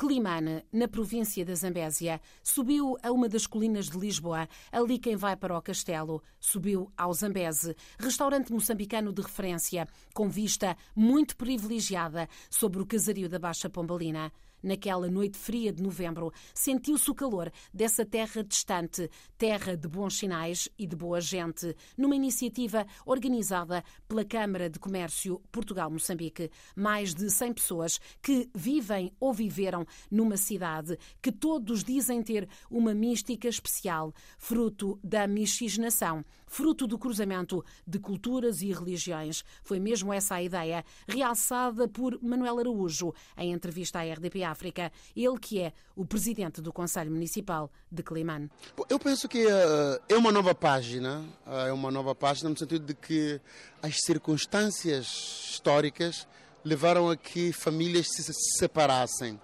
Climane, na província da Zambésia, subiu a uma das colinas de Lisboa. Ali quem vai para o castelo subiu ao Zambese, restaurante moçambicano de referência, com vista muito privilegiada sobre o casario da Baixa Pombalina. Naquela noite fria de novembro, sentiu-se o calor dessa terra distante, terra de bons sinais e de boa gente, numa iniciativa organizada pela Câmara de Comércio Portugal-Moçambique. Mais de 100 pessoas que vivem ou viveram numa cidade que todos dizem ter uma mística especial, fruto da miscigenação, fruto do cruzamento de culturas e religiões. Foi mesmo essa a ideia, realçada por Manuel Araújo em entrevista à RDP África, ele que é o presidente do Conselho Municipal de Climane. Eu penso que uh, é uma nova página, uh, é uma nova página no sentido de que as circunstâncias históricas levaram a que famílias se separassem.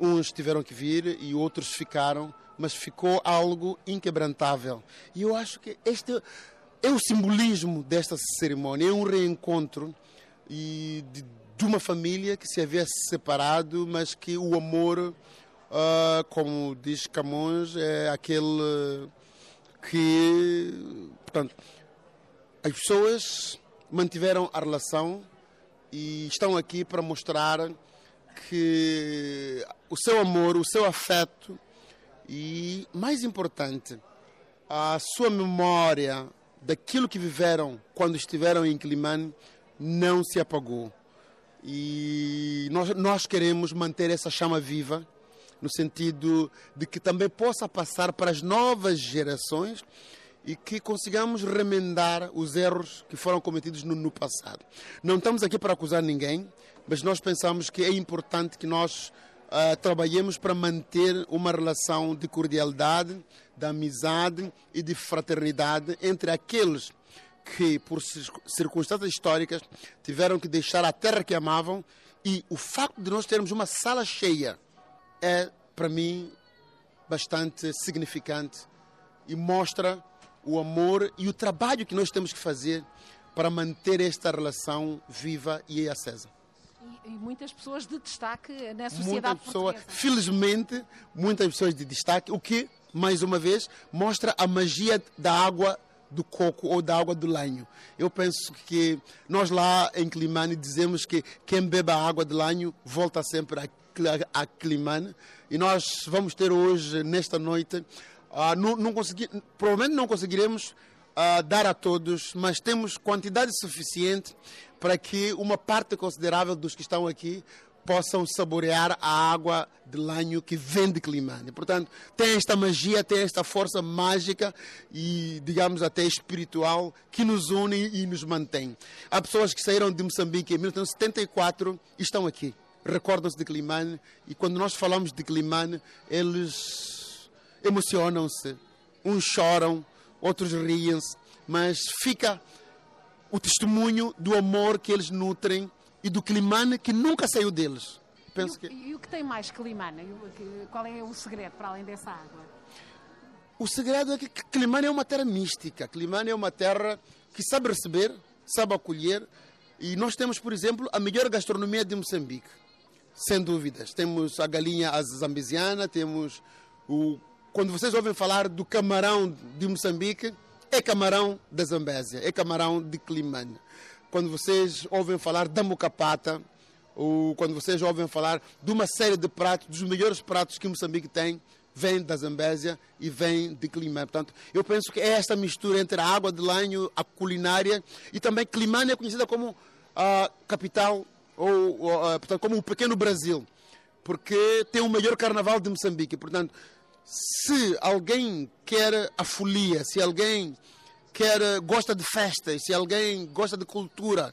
Uns tiveram que vir e outros ficaram, mas ficou algo inquebrantável. E eu acho que este é o simbolismo desta cerimônia, é um reencontro e de de uma família que se havia separado, mas que o amor, uh, como diz Camões, é aquele que, portanto, as pessoas mantiveram a relação e estão aqui para mostrar que o seu amor, o seu afeto e, mais importante, a sua memória daquilo que viveram quando estiveram em Climane não se apagou. E nós, nós queremos manter essa chama viva, no sentido de que também possa passar para as novas gerações e que consigamos remendar os erros que foram cometidos no, no, passado. Não estamos aqui para acusar ninguém, mas nós pensamos que é importante que nós uh, trabalhemos para manter uma relação de cordialidade, de amizade e de fraternidade entre aqueles que, por circunstâncias históricas, tiveram que deixar a terra que amavam e o facto de nós termos uma sala cheia é, para mim, bastante significante e mostra o amor e o trabalho que nós temos que fazer para manter esta relação viva e acesa. E, e muitas pessoas de destaque na sociedade muitas pessoas, Felizmente, muitas pessoas de destaque, o que, mais uma vez, mostra a magia da água do coco ou da água do lanho. Eu penso que nós lá em Climane dizemos que quem bebe a água do lanho volta sempre a, a, Climane e nós vamos ter hoje, nesta noite, uh, não, não consegui, provavelmente não conseguiremos uh, dar a todos, mas temos quantidade suficiente para que uma parte considerável dos que estão aqui possam saborear a água de lanho que vem de Climane. Portanto, tem esta magia, tem esta força mágica e, digamos, até espiritual que nos une e nos mantém. Há pessoas que saíram de Moçambique em 1974 e estão aqui. Recordam-se de Climane e quando nós falamos de Climane, eles emocionam-se. Uns choram, outros riem-se, mas fica o testemunho do amor que eles nutrem e do Climane que nunca saiu deles. Penso e, o, que... e o que tem mais Climane? Qual é o segredo para além dessa água? O segredo é que Climane é uma terra mística. Climane é uma terra que sabe receber, sabe acolher. E nós temos, por exemplo, a melhor gastronomia de Moçambique. Sem dúvidas. Temos a galinha zambesiana, temos o... Quando vocês ouvem falar do camarão de Moçambique, é camarão da Zambésia, é camarão de Climane quando vocês ouvem falar da mocapata, ou quando vocês ouvem falar de uma série de pratos, dos melhores pratos que Moçambique tem, vem da Zambésia e vem de Climane. Portanto, eu penso que é esta mistura entre a água de lanho, a culinária e também Climane é conhecida como a capital ou, ou portanto, como o pequeno Brasil, porque tem o melhor carnaval de Moçambique. Portanto, se alguém quer a folia, se alguém quer, gosta de festas, se alguém gosta de cultura.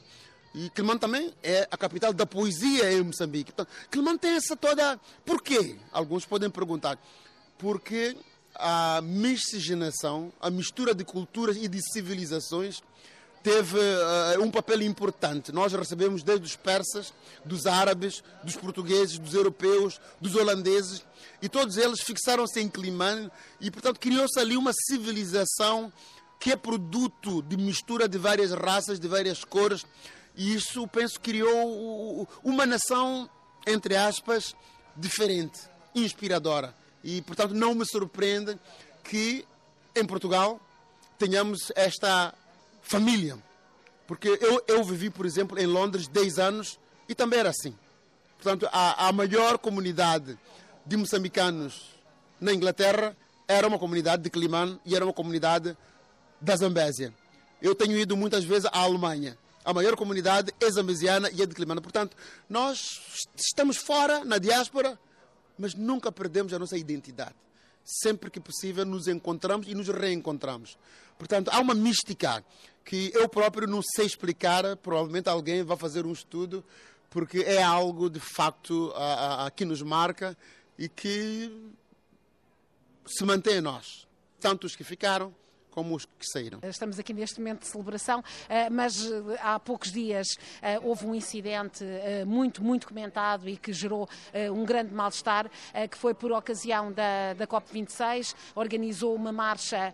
E Quelimane também é a capital da poesia em Moçambique. Então, tem essa toda. Por quê? Alguns podem perguntar. Porque a miscigenação, a mistura de culturas e de civilizações teve uh, um papel importante. Nós recebemos desde os persas, dos árabes, dos portugueses, dos europeus, dos holandeses, e todos eles fixaram-se em Climane e, portanto, criou-se ali uma civilização que é produto de mistura de várias raças, de várias cores, e isso, penso, criou uma nação, entre aspas, diferente, inspiradora. E, portanto, não me surpreende que em Portugal tenhamos esta família. Porque eu, eu vivi, por exemplo, em Londres 10 anos e também era assim. Portanto, a, a maior comunidade de moçambicanos na Inglaterra era uma comunidade de Climane e era uma comunidade da Zambésia. Eu tenho ido muitas vezes à Alemanha. A maior comunidade é zambesiana e é de Climane. Portanto, nós estamos fora, na diáspora, mas nunca perdemos a nossa identidade. Sempre que possível nos encontramos e nos reencontramos. Portanto, há uma mística que eu próprio não sei explicar, provavelmente alguém vai fazer um estudo, porque é algo de facto a, a, que nos marca e que se mantém em nós. Tanto os que ficaram, como os que saíram. Estamos aqui neste momento de celebração, eh, mas eh, há poucos dias eh, houve um incidente muito, muito comentado e que gerou um grande mal-estar, que foi por ocasião da, da COP26, organizou uma marcha,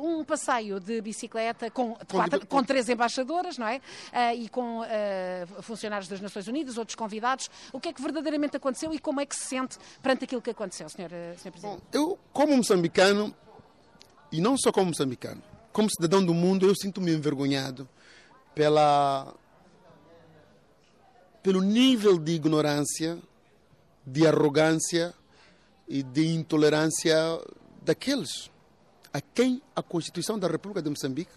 um passeio de bicicleta com, com, quatro, com três embaixadoras, não é? E com funcionários das Nações Unidas, outros convidados. O que é que verdadeiramente aconteceu e como é que se sente perante aquilo que aconteceu, Sr. Presidente? Bom, eu, como moçambicano, e não só como moçambicano, como cidadão do mundo, eu sinto-me envergonhado pela, pelo nível de ignorância, de arrogância e de intolerância daqueles a quem a Constituição da República de Moçambique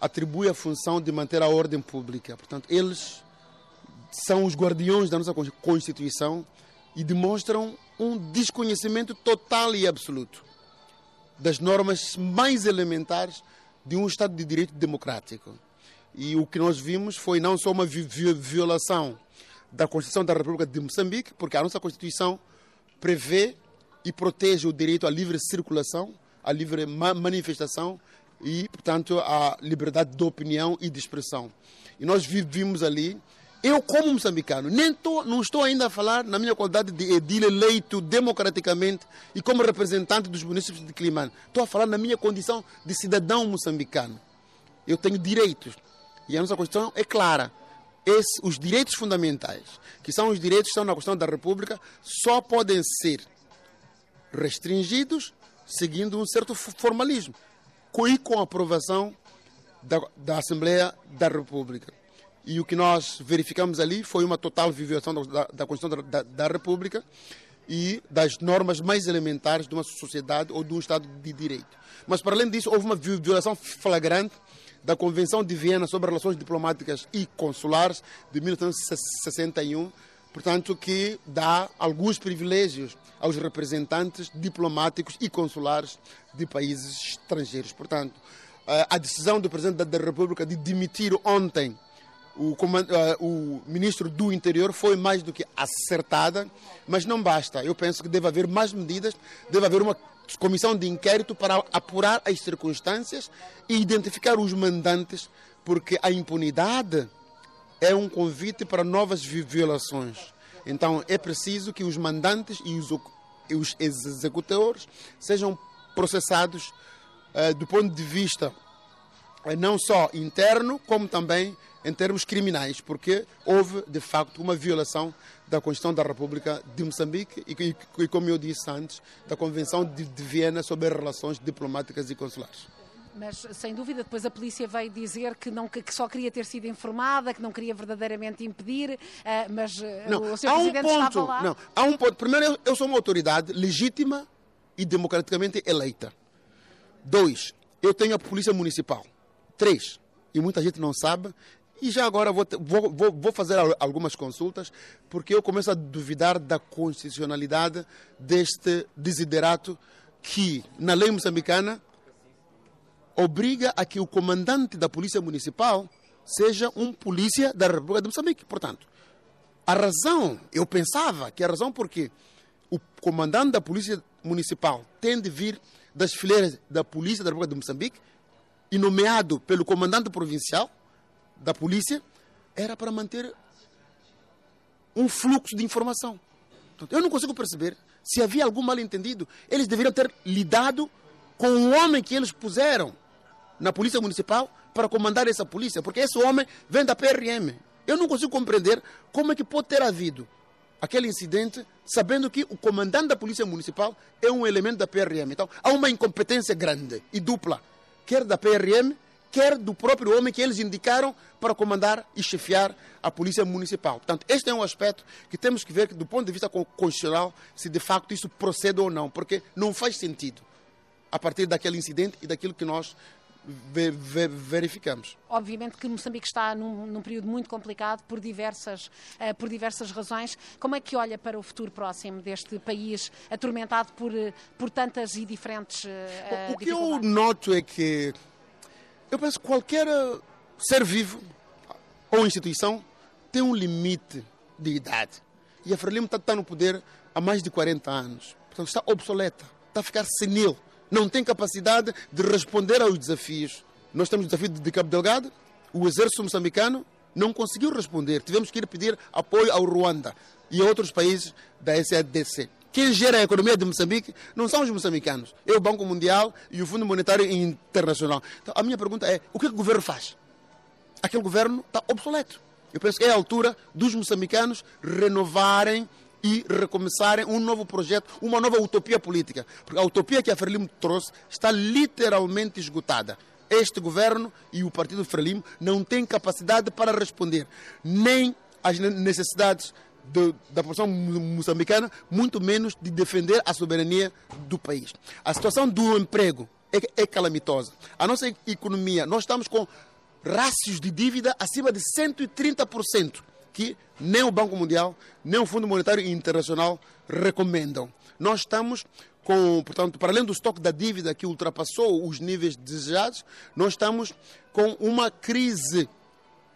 atribui a função de manter a ordem pública. Portanto, eles são os guardiões da nossa Constituição e demonstram um desconhecimento total e absoluto das normas mais elementares de um Estado de Direito democrático. E o que nós vimos foi não só uma violação da Constituição da República de Moçambique, porque a nossa Constituição prevê e protege o direito à livre circulação, à livre manifestação e, portanto, à liberdade de opinião e de expressão. E nós vivimos ali eu, como moçambicano, nem tô, não estou ainda a falar na minha qualidade de edil eleito democraticamente e como representante dos municípios de Climane. Estou a falar na minha condição de cidadão moçambicano. Eu tenho direitos. E a nossa Constituição é clara. Esse, os direitos fundamentais, que são os direitos que estão na Constituição da República, só podem ser restringidos seguindo um certo formalismo e com a aprovação da, da Assembleia da República. E o que nós verificamos ali foi uma total violação da, da Constituição da, da, da, República e das normas mais elementares de uma sociedade ou de um Estado de Direito. Mas, para além disso, houve uma violação flagrante da Convenção de Viena sobre Relações Diplomáticas e Consulares de 1961, portanto, que dá alguns privilégios aos representantes diplomáticos e consulares de países estrangeiros. Portanto, a decisão do Presidente da República de demitir ontem o. Eh, o ministro do Interior foi mais do que acertada, mas não basta. Eu penso que deve haver mais medidas, deve haver uma comissão de inquérito para apurar as circunstâncias e identificar os mandantes, porque a impunidade é um convite para novas violações. Então é preciso que os mandantes e os, e os executores sejam processados uh, do ponto de vista não só interno, como também em termos criminais, porque houve, de facto, uma violação da Constituição da República de Moçambique e, e, e como eu disse antes, da Convenção de, de Viena sobre as relações diplomáticas e consulares. Mas, sem dúvida, depois a polícia veio dizer que, não, que só queria ter sido informada, que não queria verdadeiramente impedir, uh, mas uh, não, o Sr. Presidente um ponto, estava lá. Não, há um ponto. Primeiro, eu sou uma autoridade legítima e democraticamente eleita. Dois, eu tenho a Polícia Municipal. Três, e muita gente não sabe, e já agora vou, vou, vou, fazer algumas consultas, porque eu começo a duvidar da constitucionalidade deste desiderato que, na lei moçambicana, obriga a que o comandante da Polícia Municipal seja um polícia da República de Moçambique. Portanto, a razão, eu pensava que a razão porque o comandante da Polícia Municipal tem de vir das fileiras da Polícia da República de Moçambique e nomeado pelo comandante provincial, da polícia era para manter um fluxo de informação. Eu não consigo perceber se havia algum mal-entendido. Eles deveriam ter lidado com o homem que eles puseram na polícia municipal para comandar essa polícia, porque esse homem vem da PRM. Eu não consigo compreender como é que pode ter havido aquele incidente sabendo que o comandante da Polícia Municipal é um elemento da PRM. Então, há uma incompetência grande e dupla, quer da PRM, quer do próprio homem que eles indicaram para comandar e chefiar a Polícia Municipal. Portanto, este é um aspecto que temos que ver que, do ponto de vista constitucional, se de facto isso procede ou não, porque não faz sentido a partir daquele incidente e daquilo que nós verificamos. Obviamente que Moçambique está num, num período muito complicado por diversas, uh, por diversas razões. Como é que olha para o futuro próximo deste país atormentado por, por tantas e diferentes uh, O que eu noto é que eu penso que qualquer ser vivo ou instituição tem um limite de idade. E a Frelimo está, está no poder há mais de 40 anos. Portanto, está obsoleta, está a ficar senil não tem capacidade de responder aos desafios. Nós temos o desafio de Cabo Delgado, o exército moçambicano não conseguiu responder. Tivemos que ir pedir apoio ao Ruanda e a outros países da SADC. Quem gera a economia de Moçambique não são os moçambicanos, é o Banco Mundial e o Fundo Monetário Internacional. Então, a minha pergunta é: o que, é que o governo faz? Aquele governo está obsoleto. Eu penso que é a altura dos moçambicanos renovarem e recomeçarem um novo projeto, uma nova utopia política. Porque a utopia que a Frelimo trouxe está literalmente esgotada. Este governo e o partido Frelimo não têm capacidade para responder nem às necessidades de, da população moçambicana, muito menos de defender a soberania do país. A situação do emprego é, é calamitosa. A nossa economia, nós estamos com rácios de dívida acima de 130% que nem o Banco Mundial, nem o Fundo Monetário Internacional recomendam. Nós estamos com, portanto, para além do estoque da dívida que ultrapassou os níveis desejados, nós estamos com uma crise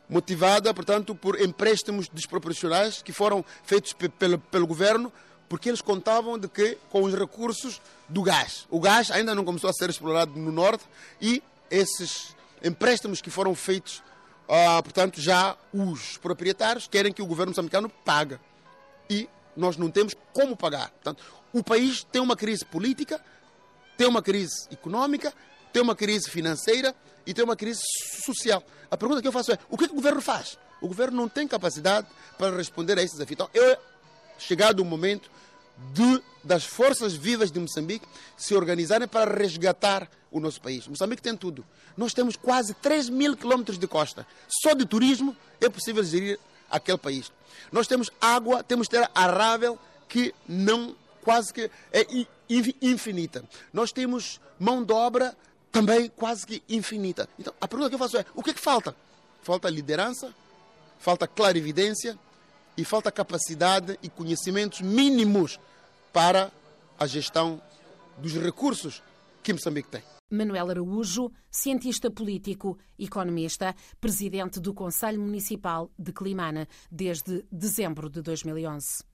motivada, portanto, por empréstimos desproporcionais que foram feitos pelo, pelo governo, porque eles contavam de que com os recursos do gás. O gás ainda não começou a ser explorado no norte e esses empréstimos que foram feitos ah, portanto, já os proprietários querem que o governo moçambicano pague. E nós não temos como pagar. Portanto, o país tem uma crise política, tem uma crise econômica, tem uma crise financeira e tem uma crise social. A pergunta que eu faço é: o que, é que o governo faz? O governo não tem capacidade para responder a esses desafios. Então, é chegado o momento de, das forças vivas de Moçambique se organizarem para resgatar o nosso país. Moçambique tem tudo. Nós temos quase 3 mil quilômetros de costa. Só de turismo é possível gerir aquele país. Nós temos água, temos terra arável que não quase que é infinita. Nós temos mão de obra também quase que infinita. Então, a pergunta que eu faço é: o que é que falta? Falta liderança, falta clarividência e falta capacidade e conhecimentos mínimos para a gestão dos recursos que Moçambique tem. Manuel Araújo, cientista político, economista, presidente do Conselho Municipal de Climana desde dezembro de 2011.